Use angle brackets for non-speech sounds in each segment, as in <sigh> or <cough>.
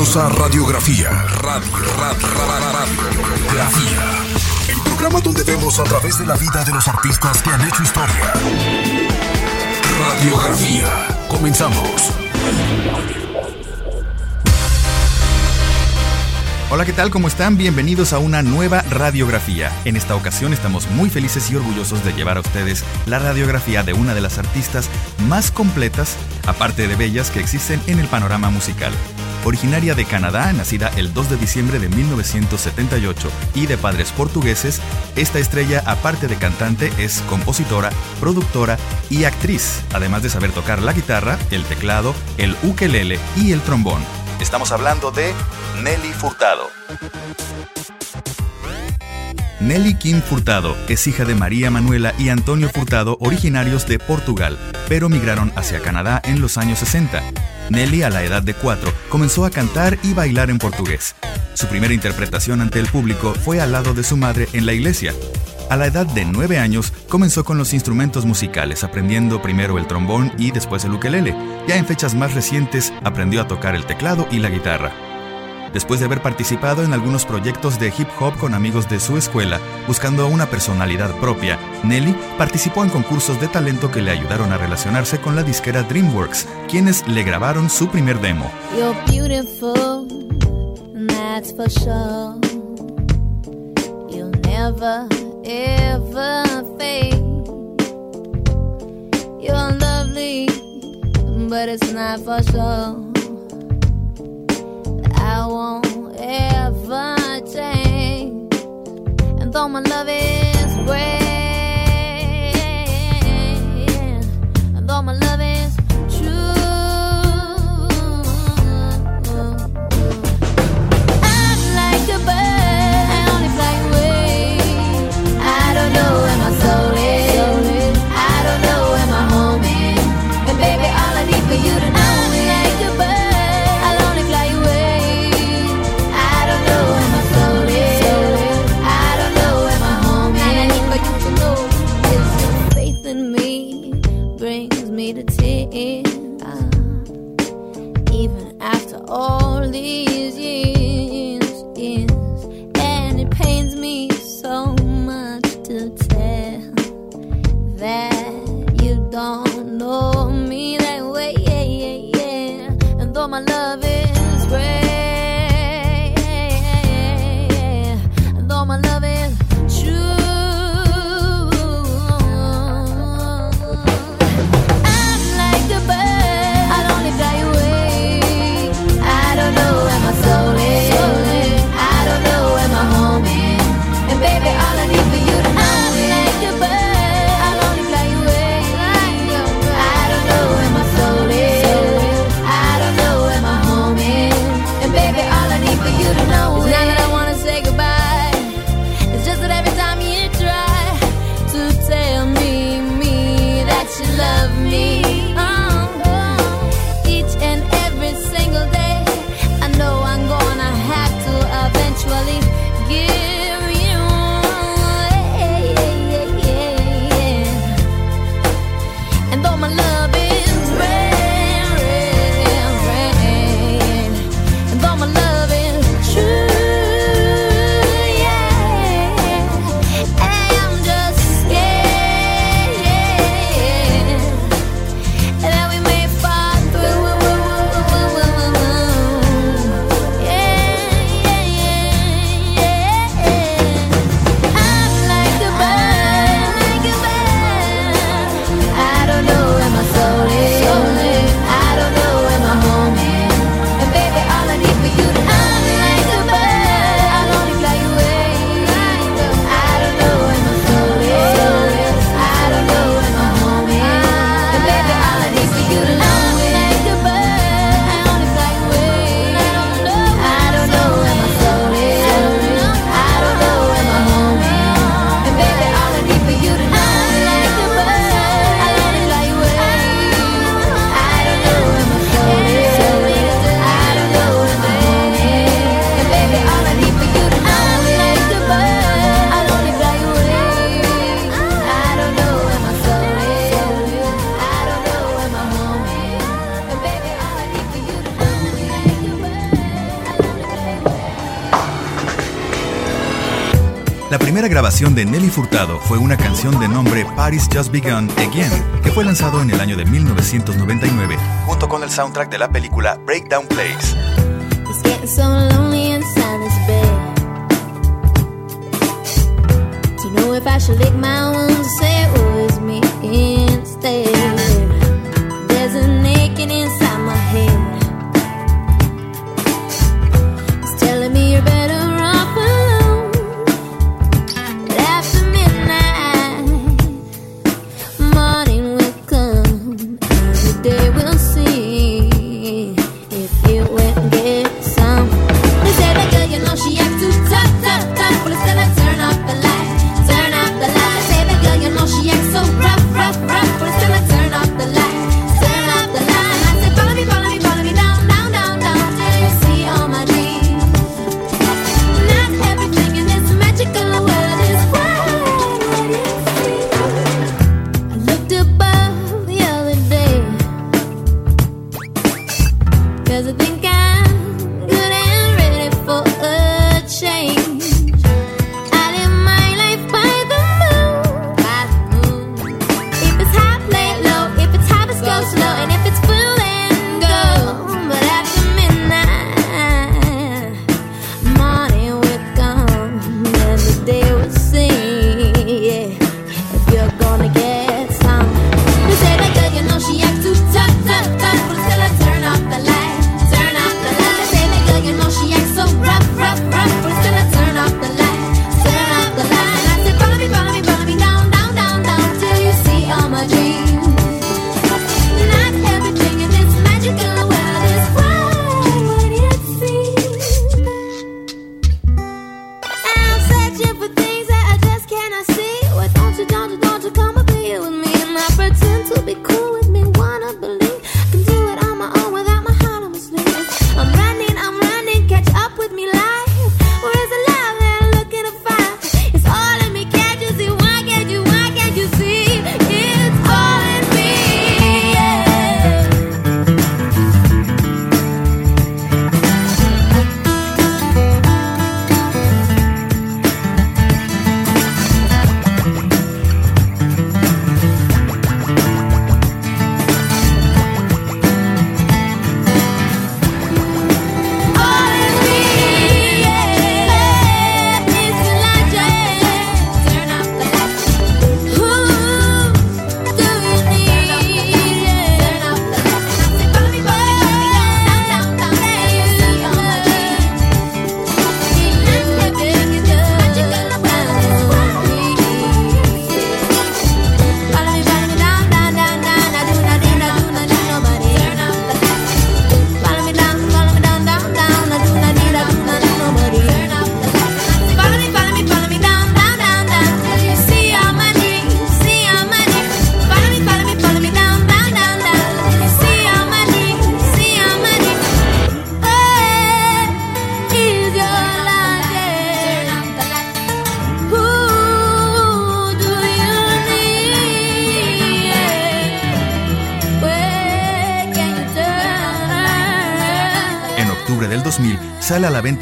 A Radiografía. Radio, radio, radiografía. El programa donde vemos a través de la vida de los artistas que han hecho historia. Radiografía. Comenzamos. Hola, ¿qué tal? ¿Cómo están? Bienvenidos a una nueva radiografía. En esta ocasión estamos muy felices y orgullosos de llevar a ustedes la radiografía de una de las artistas más completas, aparte de bellas, que existen en el panorama musical. Originaria de Canadá, nacida el 2 de diciembre de 1978 y de padres portugueses, esta estrella, aparte de cantante, es compositora, productora y actriz, además de saber tocar la guitarra, el teclado, el ukelele y el trombón. Estamos hablando de Nelly Furtado. Nelly Kim Furtado es hija de María Manuela y Antonio Furtado, originarios de Portugal, pero migraron hacia Canadá en los años 60. Nelly, a la edad de 4, comenzó a cantar y bailar en portugués. Su primera interpretación ante el público fue al lado de su madre en la iglesia, a la edad de 9 años comenzó con los instrumentos musicales, aprendiendo primero el trombón y después el ukelele. Ya en fechas más recientes aprendió a tocar el teclado y la guitarra. Después de haber participado en algunos proyectos de hip hop con amigos de su escuela, buscando una personalidad propia, Nelly participó en concursos de talento que le ayudaron a relacionarse con la disquera DreamWorks, quienes le grabaron su primer demo. ever fade. You're lovely, but it's not for sure. Ever change. And though my love is great, grabación de Nelly Furtado fue una canción de nombre Paris Just Begun Again, que fue lanzado en el año de 1999, junto con el soundtrack de la película Breakdown Place. Sale a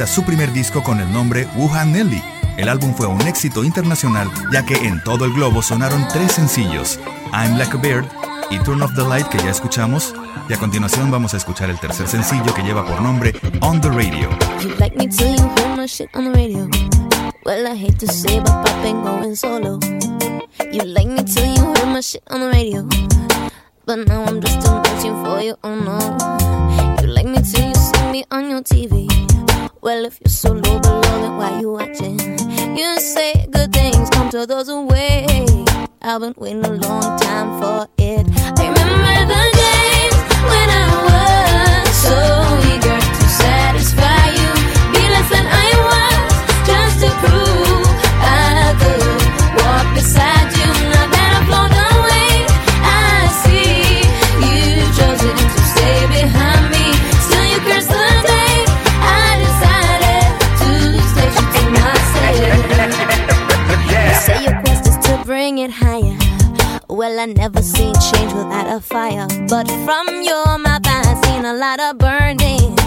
su primer disco con el nombre Wuhan Nelly. El álbum fue un éxito internacional ya que en todo el globo sonaron tres sencillos, I'm Like a Bird y Turn Off the Light que ya escuchamos y a continuación vamos a escuchar el tercer sencillo que lleva por nombre On the Radio. Well, I hate to say, but. You my shit on the radio. But now I'm wait. I've been waiting a long time for it. I remember I never seen change without a fire. But from your mouth, I seen a lot of burning.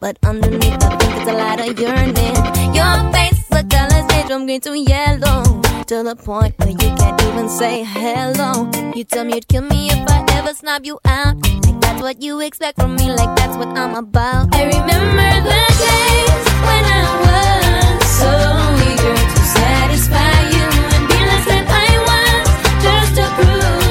But underneath, I think it's a lot of yearning. Your face the colors change from green to yellow. To the point where you can't even say hello. You tell me you'd kill me if I ever snub you out. Like that's what you expect from me, like that's what I'm about. I remember the days when I was so eager to satisfy just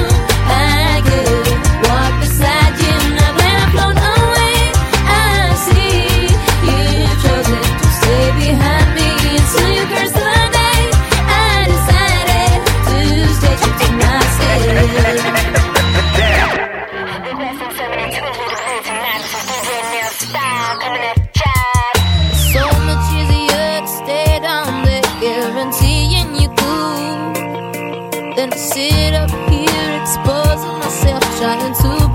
trying to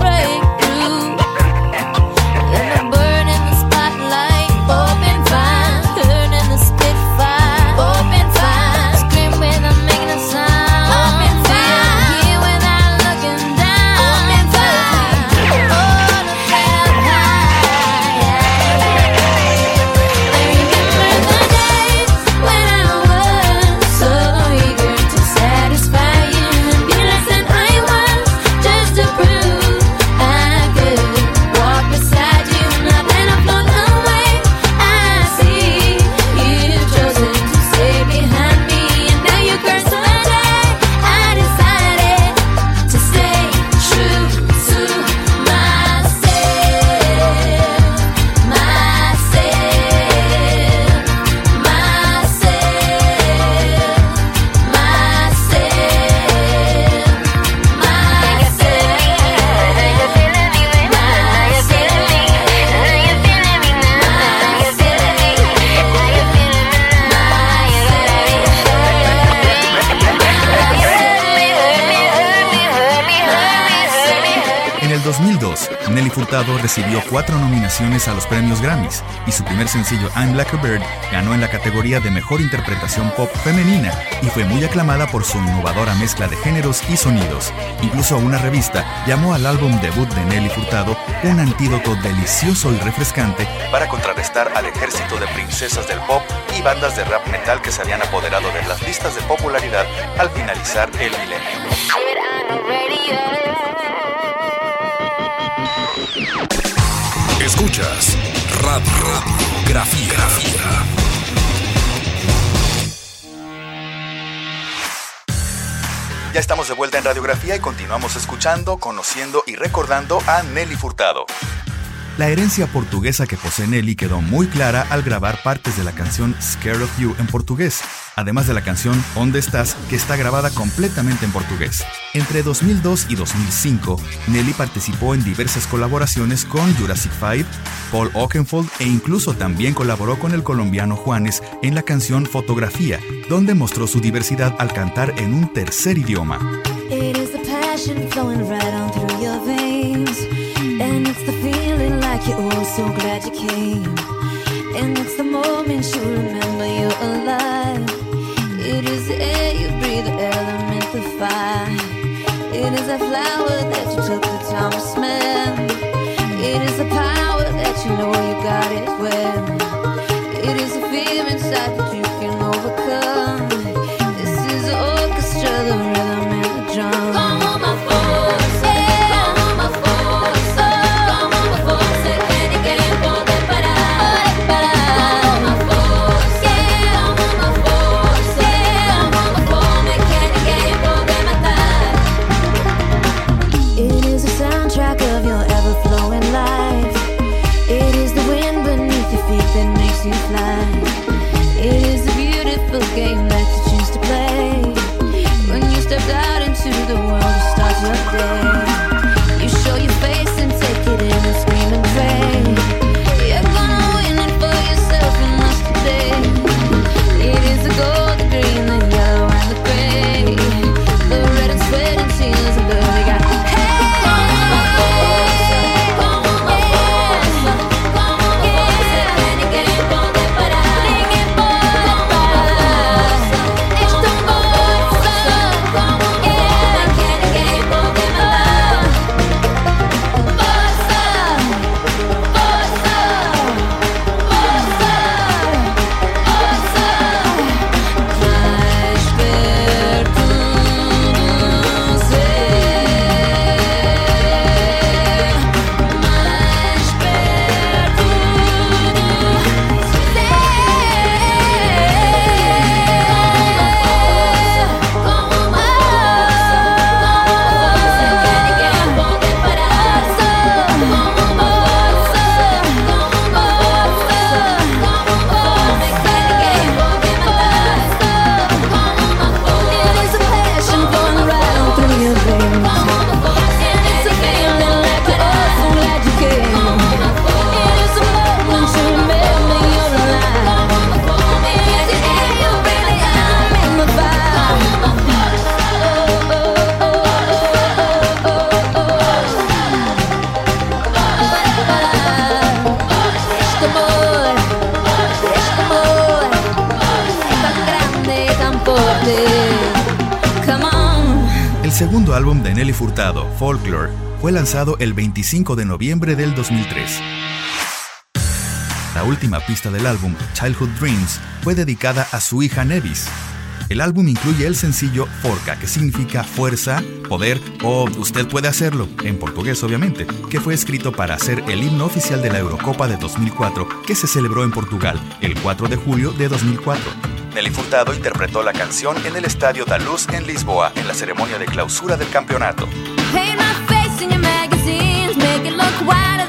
recibió cuatro nominaciones a los premios Grammys y su primer sencillo I'm Like a Bird ganó en la categoría de Mejor Interpretación Pop Femenina y fue muy aclamada por su innovadora mezcla de géneros y sonidos. Incluso una revista llamó al álbum debut de Nelly Furtado un antídoto delicioso y refrescante para contrarrestar al ejército de princesas del pop y bandas de rap metal que se habían apoderado de las listas de popularidad al finalizar el milenio. Escuchas Radio, Radiografía. Ya estamos de vuelta en Radiografía y continuamos escuchando, conociendo y recordando a Nelly Furtado. La herencia portuguesa que posee Nelly quedó muy clara al grabar partes de la canción Scared of You en portugués, además de la canción ¿Dónde estás? que está grabada completamente en portugués. Entre 2002 y 2005, Nelly participó en diversas colaboraciones con Jurassic 5, Paul Oakenfold e incluso también colaboró con el colombiano Juanes en la canción Fotografía, donde mostró su diversidad al cantar en un tercer idioma. Like you're oh so glad you came. And it's the moment you remember you're alive. It is the air you breathe, the element, the fire. It is a flower that you took the time to smell. It is the power that you know you got it well. It is a fear inside Furtado, Folklore, fue lanzado el 25 de noviembre del 2003. La última pista del álbum, Childhood Dreams, fue dedicada a su hija Nevis. El álbum incluye el sencillo Forca, que significa fuerza, poder o usted puede hacerlo, en portugués obviamente, que fue escrito para ser el himno oficial de la Eurocopa de 2004 que se celebró en Portugal el 4 de julio de 2004. Nelly Furtado interpretó la canción en el Estadio da Luz en Lisboa en la ceremonia de clausura del campeonato. sencillo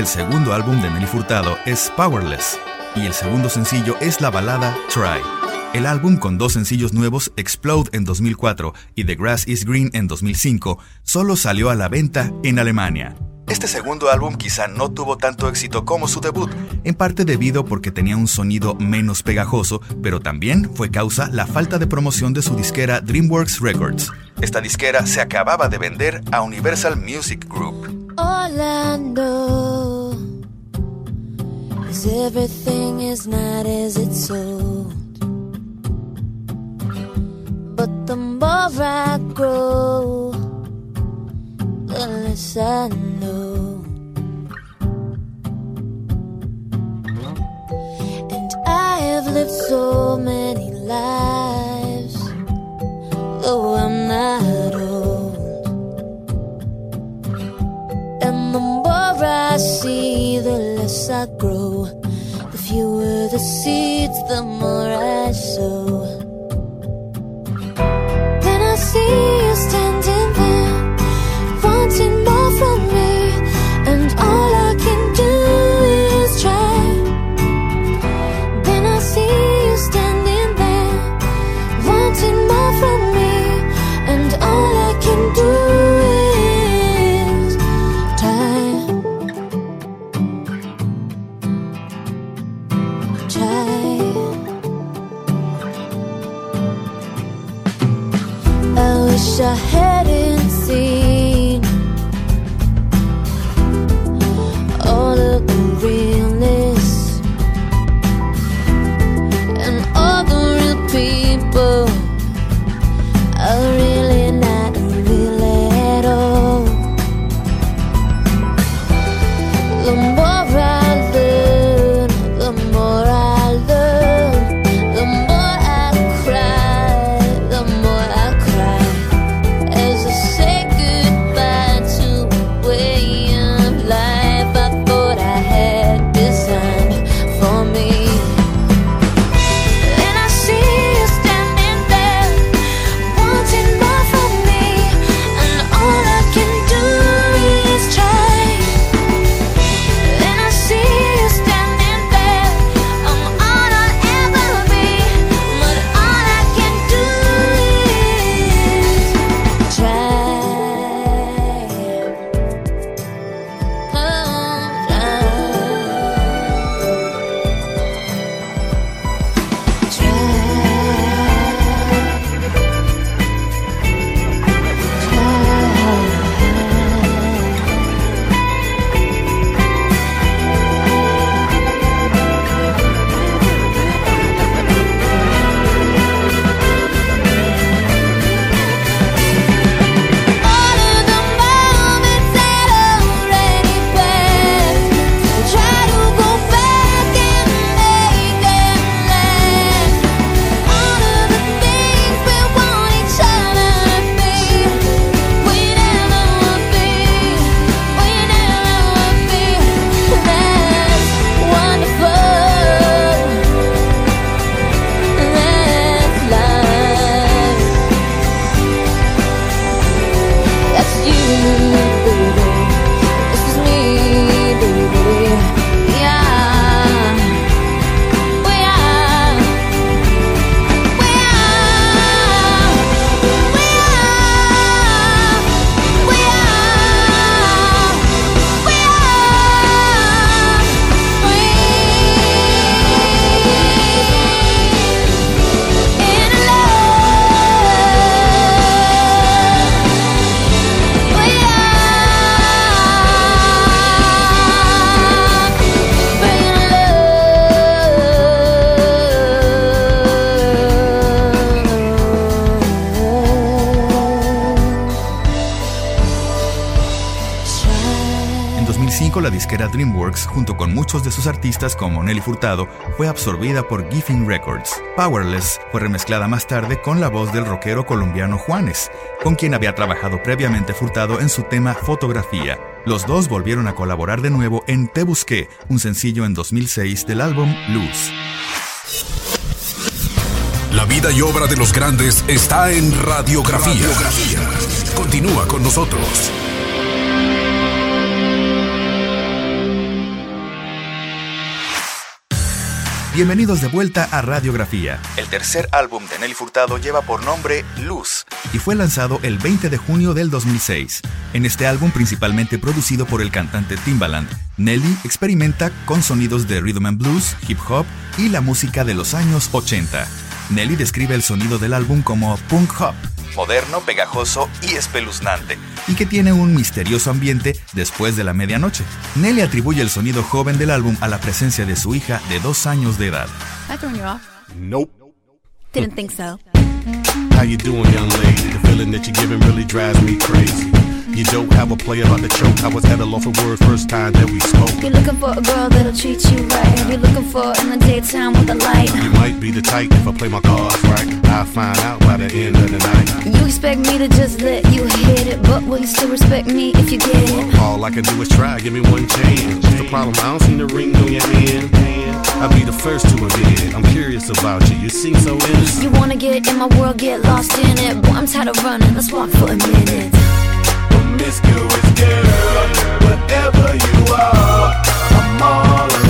del segundo álbum de Nelly Furtado es Powerless y el segundo sencillo es la balada Try. El álbum con dos sencillos nuevos, Explode en 2004 y The Grass is Green en 2005, solo salió a la venta en Alemania. Este segundo álbum quizá no tuvo tanto éxito como su debut, en parte debido porque tenía un sonido menos pegajoso, pero también fue causa la falta de promoción de su disquera DreamWorks Records. Esta disquera se acababa de vender a Universal Music Group. Is everything is not as it's sold. But the more I grow, the less I know. And I have lived so many lives, though I'm not old. And the more I see, less I grow. The fewer the seeds, the more I sow. Then I see headed 2005, la disquera DreamWorks, junto con muchos de sus artistas como Nelly Furtado, fue absorbida por Giffin Records. Powerless fue remezclada más tarde con la voz del rockero colombiano Juanes, con quien había trabajado previamente Furtado en su tema Fotografía. Los dos volvieron a colaborar de nuevo en Te Busqué, un sencillo en 2006 del álbum Luz. La vida y obra de los grandes está en radiografía. Continúa con nosotros. Bienvenidos de vuelta a Radiografía. El tercer álbum de Nelly Furtado lleva por nombre Luz y fue lanzado el 20 de junio del 2006. En este álbum, principalmente producido por el cantante Timbaland, Nelly experimenta con sonidos de rhythm and blues, hip hop y la música de los años 80. Nelly describe el sonido del álbum como punk hop, moderno, pegajoso y espeluznante, y que tiene un misterioso ambiente después de la medianoche. Nelly atribuye el sonido joven del álbum a la presencia de su hija de dos años de edad. Nope. Didn't think so. How you doing, young lady? The feeling that you're giving really drives me crazy. You don't have a player about to choke. I was at a loss for words first time that we spoke. You're looking for a girl that'll treat you right. You're looking for in the daytime with a light. You might be the type if I play my cards right. I'll find out by the end of the night. You expect me to just let you hit it, but will you still respect me if you get it? All I can do is try, give me one chance. What's the problem? I don't see the ring on your hand. I'll be the first to admit it. I'm curious about you. You seem so innocent. You wanna get in my world, get lost in it. Boy, I'm tired of running. Let's walk for a minute. Promiscuous girl, whatever you are, I'm all alone,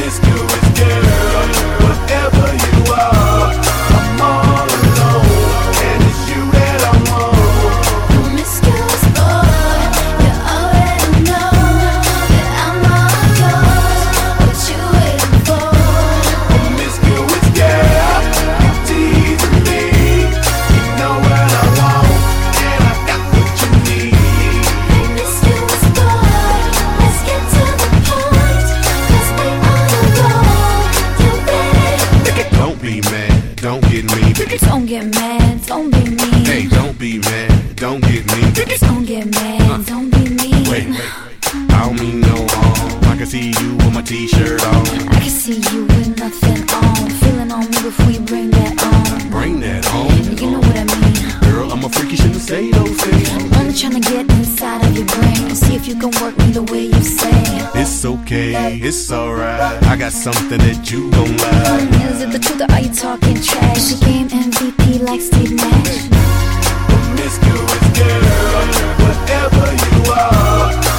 Promiscuous girl, whatever you are, I'm all t-shirt on. I can see you with nothing on. Feeling on me before you bring that on. Bring that home. You know what I mean. Girl, I'm a freaky, shouldn't say those things. Only trying to get inside of your brain and see if you can work me the way you say. It's okay, it's alright. I got something that you gon' like. Is it the truth or are you talking trash? Your game MVP like Steve Nash? Promiscuous girl, whatever you are,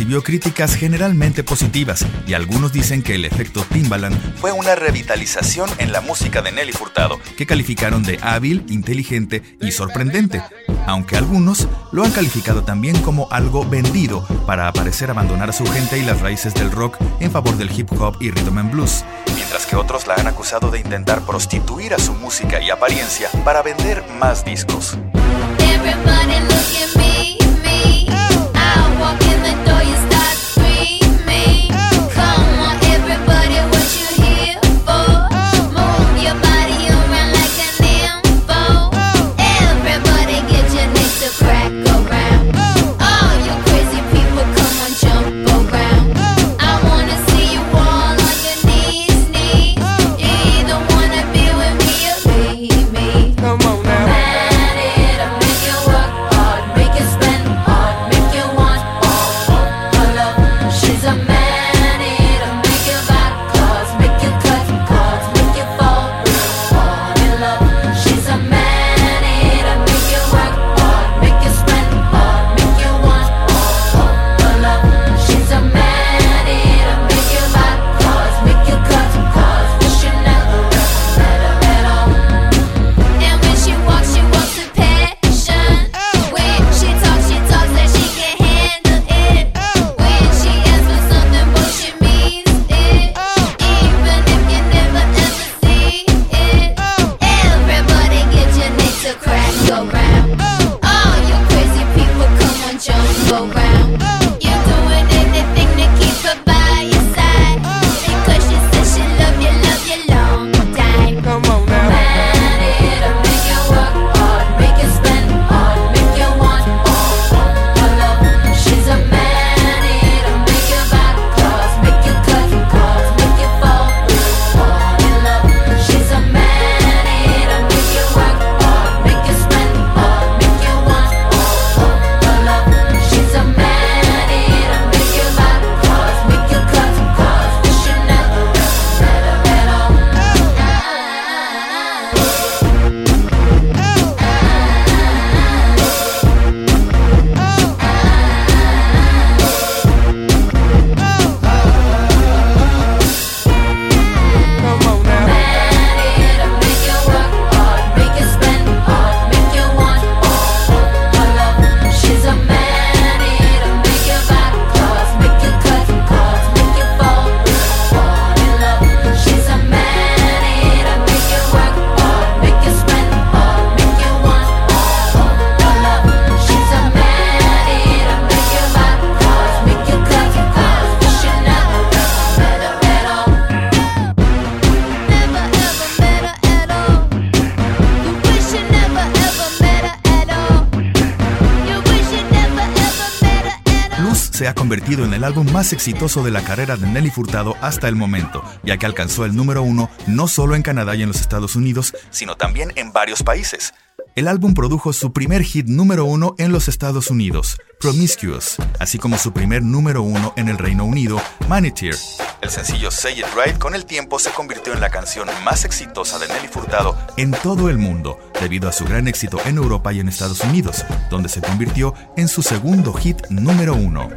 recibió críticas generalmente positivas y algunos dicen que el efecto Timbaland fue una revitalización en la música de Nelly Furtado, que calificaron de hábil, inteligente y sorprendente, aunque algunos lo han calificado también como algo vendido para parecer abandonar a su gente y las raíces del rock en favor del hip hop y rhythm and blues, mientras que otros la han acusado de intentar prostituir a su música y apariencia para vender más discos. álbum más exitoso de la carrera de Nelly Furtado hasta el momento, ya que alcanzó el número uno no solo en Canadá y en los Estados Unidos, sino también en varios países. El álbum produjo su primer hit número uno en los Estados Unidos, Promiscuous, así como su primer número uno en el Reino Unido, Maneteer. El sencillo Say It Right con el tiempo se convirtió en la canción más exitosa de Nelly Furtado en todo el mundo, debido a su gran éxito en Europa y en Estados Unidos, donde se convirtió en su segundo hit número uno.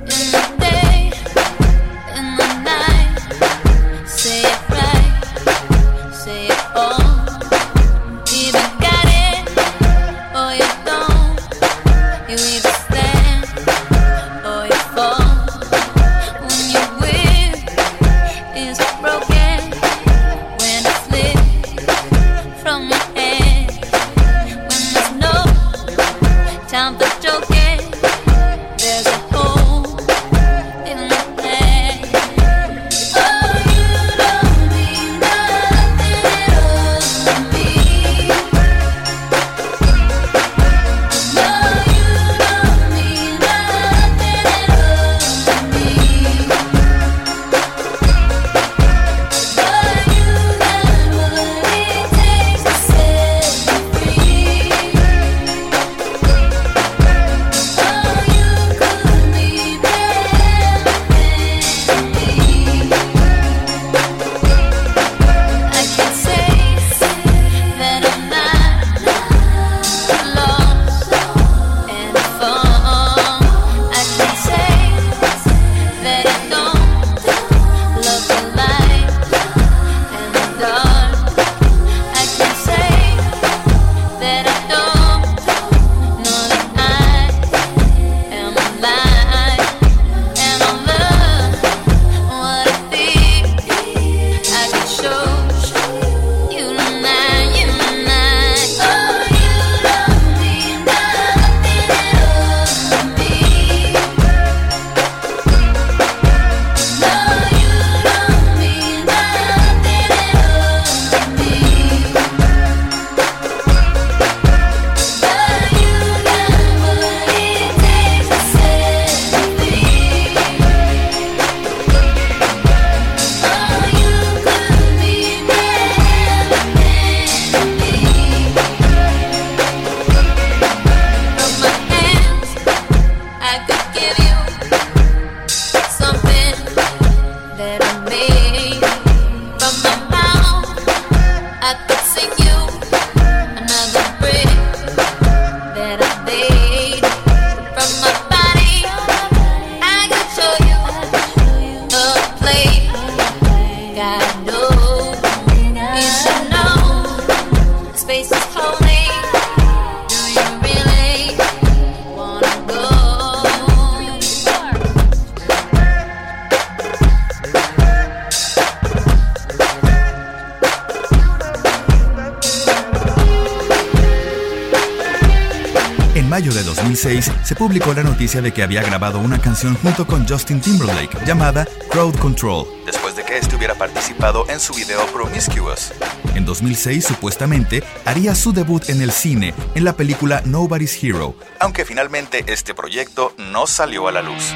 2006 se publicó la noticia de que había grabado una canción junto con Justin Timberlake llamada Crowd Control, después de que este hubiera participado en su video Promiscuous. En 2006 supuestamente haría su debut en el cine en la película Nobody's Hero, aunque finalmente este proyecto no salió a la luz.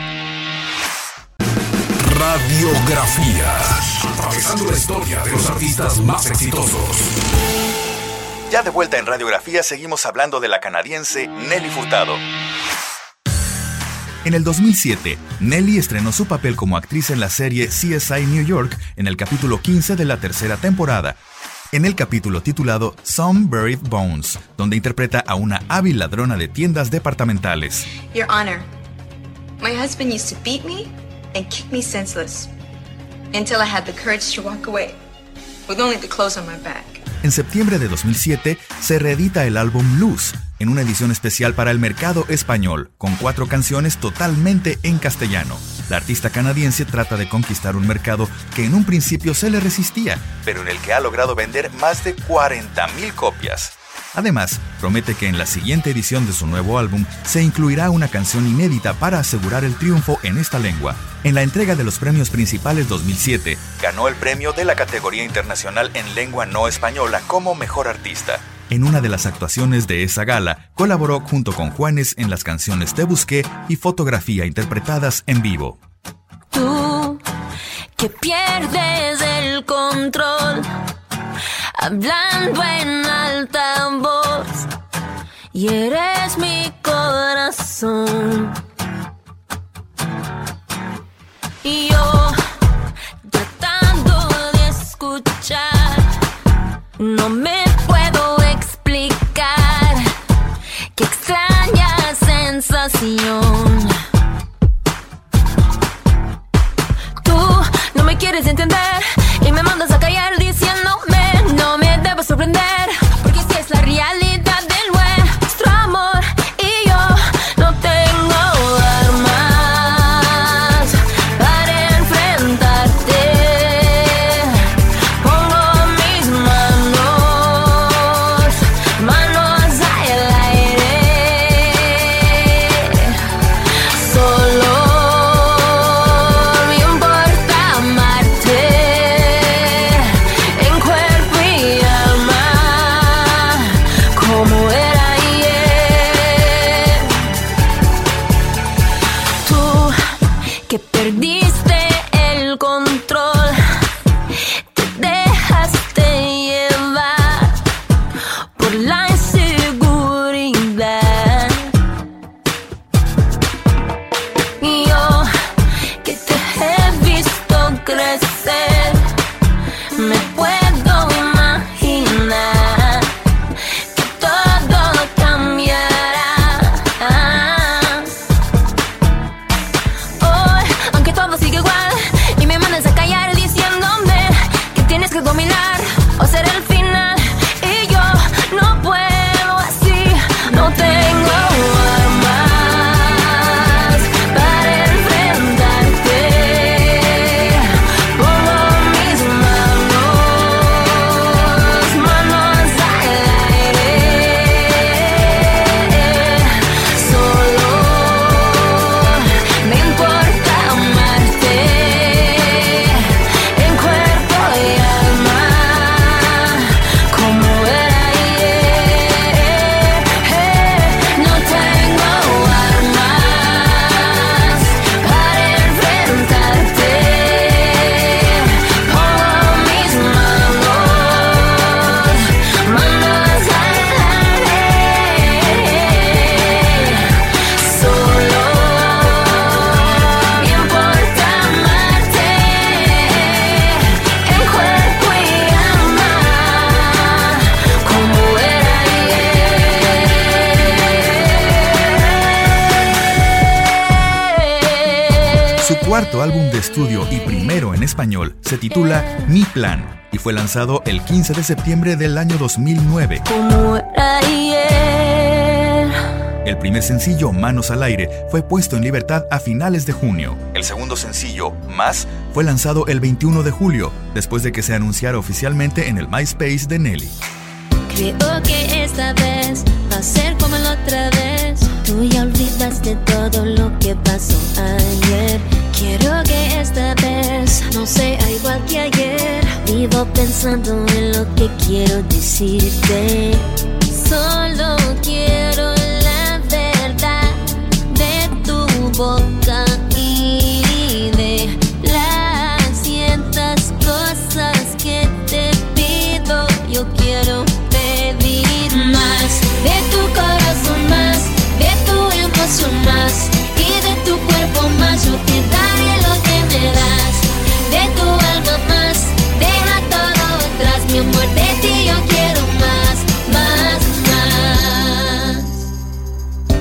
Radiografía. Atravesando la historia de los artistas más exitosos. Ya de vuelta en Radiografía seguimos hablando de la canadiense Nelly Furtado. En el 2007, Nelly estrenó su papel como actriz en la serie CSI New York en el capítulo 15 de la tercera temporada, en el capítulo titulado Some Buried Bones, donde interpreta a una hábil ladrona de tiendas departamentales. Your Honor, my husband used to beat me and kick me senseless until I had the courage to walk away with only the clothes on my back. En septiembre de 2007 se reedita el álbum Luz, en una edición especial para el mercado español, con cuatro canciones totalmente en castellano. La artista canadiense trata de conquistar un mercado que en un principio se le resistía, pero en el que ha logrado vender más de 40.000 copias. Además, promete que en la siguiente edición de su nuevo álbum se incluirá una canción inédita para asegurar el triunfo en esta lengua. En la entrega de los premios principales 2007, ganó el premio de la categoría internacional en lengua no española como mejor artista. En una de las actuaciones de esa gala, colaboró junto con Juanes en las canciones Te Busqué y Fotografía interpretadas en vivo. Tú que pierdes el control, hablando en alta voz, y eres mi corazón. Y yo, tratando de escuchar, no me puedo explicar qué extraña sensación. Tú no me quieres entender Su cuarto álbum de estudio y primero en español se titula Mi Plan y fue lanzado el 15 de septiembre del año 2009. Como era ayer. El primer sencillo, Manos al Aire, fue puesto en libertad a finales de junio. El segundo sencillo, Más, fue lanzado el 21 de julio, después de que se anunciara oficialmente en el MySpace de Nelly. Creo que esta vez va a ser como la otra vez. Tú ya olvidaste todo lo que pasó ayer. Quiero que esta vez no sea igual que ayer. Vivo pensando en lo que quiero decirte. Solo quiero la verdad de tu boca y de tu cuerpo más. Yo te daré lo que me das, de tu alma más. Deja todo atrás, mi amor, de ti yo quiero más, más, más.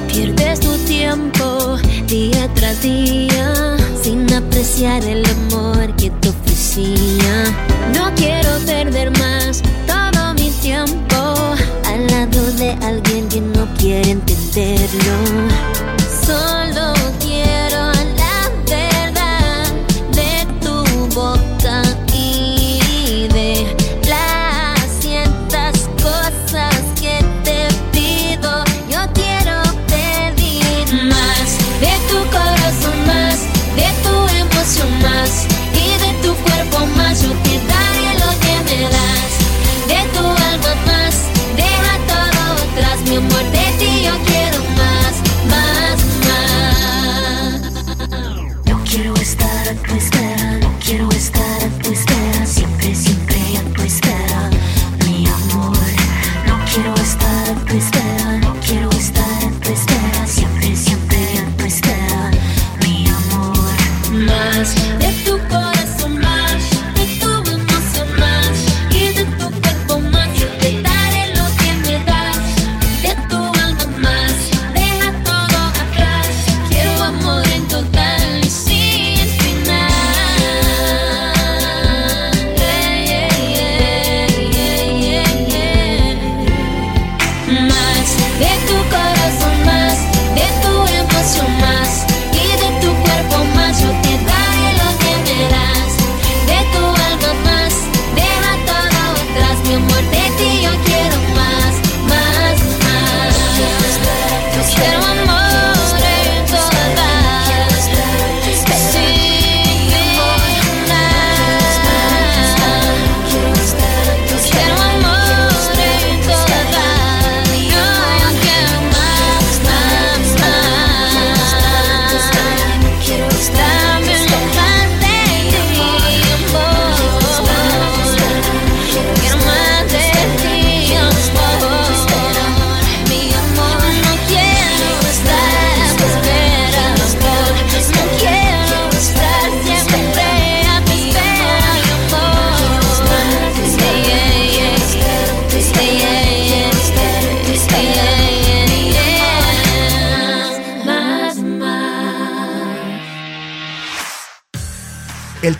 Pierdes tu tiempo día tras día sin apreciar el amor que te ofrecía. No quiero perder más todo mi tiempo al lado de alguien que no quiere entenderlo. Solo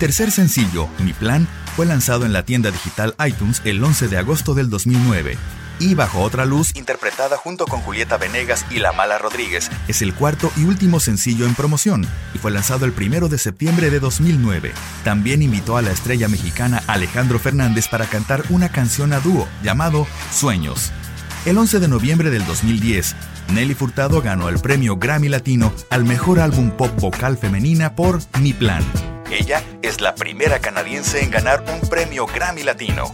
tercer sencillo, Mi Plan, fue lanzado en la tienda digital iTunes el 11 de agosto del 2009. Y Bajo otra luz, interpretada junto con Julieta Venegas y La Mala Rodríguez, es el cuarto y último sencillo en promoción y fue lanzado el primero de septiembre de 2009. También invitó a la estrella mexicana Alejandro Fernández para cantar una canción a dúo llamado Sueños. El 11 de noviembre del 2010, Nelly Furtado ganó el premio Grammy Latino al mejor álbum pop vocal femenina por Mi Plan. Ella es la primera canadiense en ganar un premio Grammy Latino.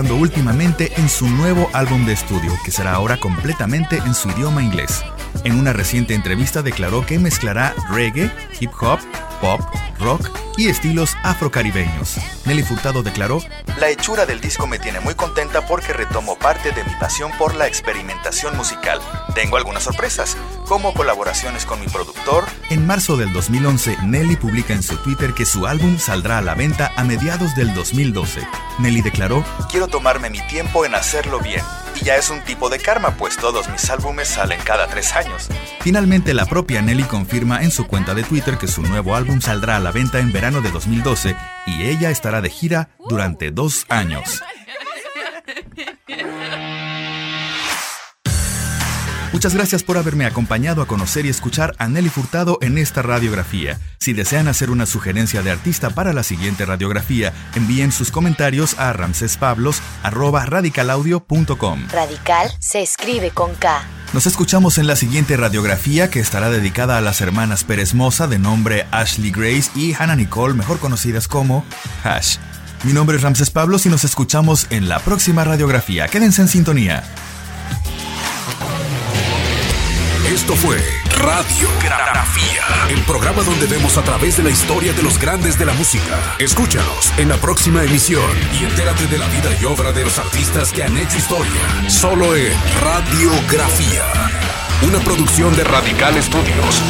Trabajando últimamente en su nuevo álbum de estudio, que será ahora completamente en su idioma inglés. En una reciente entrevista declaró que mezclará reggae, hip hop, pop, rock y estilos afrocaribeños. Nelly Furtado declaró, La hechura del disco me tiene muy contenta porque retomo parte de mi pasión por la experimentación musical. Tengo algunas sorpresas, como colaboraciones con mi productor. En marzo del 2011, Nelly publica en su Twitter que su álbum saldrá a la venta a mediados del 2012. Nelly declaró, Quiero tomarme mi tiempo en hacerlo bien. Y ya es un tipo de karma, pues todos mis álbumes salen cada tres años. Finalmente, la propia Nelly confirma en su cuenta de Twitter que su nuevo álbum saldrá a la venta en verano de 2012 y ella estará de gira durante dos años. <laughs> Muchas gracias por haberme acompañado a conocer y escuchar a Nelly Furtado en esta radiografía. Si desean hacer una sugerencia de artista para la siguiente radiografía, envíen sus comentarios a ramsespablos.radicalaudio.com. Radical se escribe con K. Nos escuchamos en la siguiente radiografía que estará dedicada a las hermanas Pérez Moza de nombre Ashley Grace y Hannah Nicole, mejor conocidas como Hash. Mi nombre es Ramses Pablos y nos escuchamos en la próxima radiografía. Quédense en sintonía. Esto fue Radiografía, el programa donde vemos a través de la historia de los grandes de la música. Escúchanos en la próxima emisión y entérate de la vida y obra de los artistas que han hecho historia. Solo en Radiografía, una producción de Radical Studios.